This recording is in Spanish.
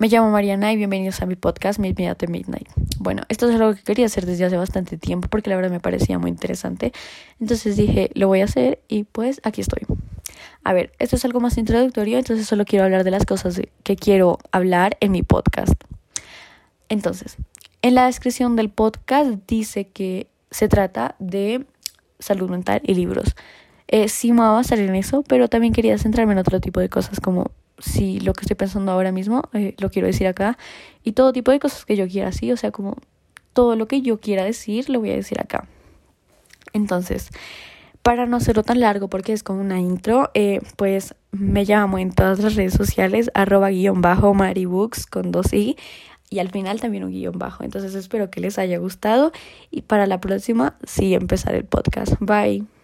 Me llamo Mariana y bienvenidos a mi podcast Midnight Midnight. Bueno, esto es algo que quería hacer desde hace bastante tiempo porque la verdad me parecía muy interesante. Entonces dije, lo voy a hacer y pues aquí estoy. A ver, esto es algo más introductorio, entonces solo quiero hablar de las cosas que quiero hablar en mi podcast. Entonces, en la descripción del podcast dice que se trata de salud mental y libros. Eh, sí me va a salir en eso, pero también quería centrarme en otro tipo de cosas como si lo que estoy pensando ahora mismo eh, lo quiero decir acá y todo tipo de cosas que yo quiera, sí, o sea, como todo lo que yo quiera decir lo voy a decir acá. Entonces, para no hacerlo tan largo porque es como una intro, eh, pues me llamo en todas las redes sociales arroba guion bajo maribooks con dos i y al final también un guion bajo. Entonces espero que les haya gustado y para la próxima sí empezar el podcast. Bye.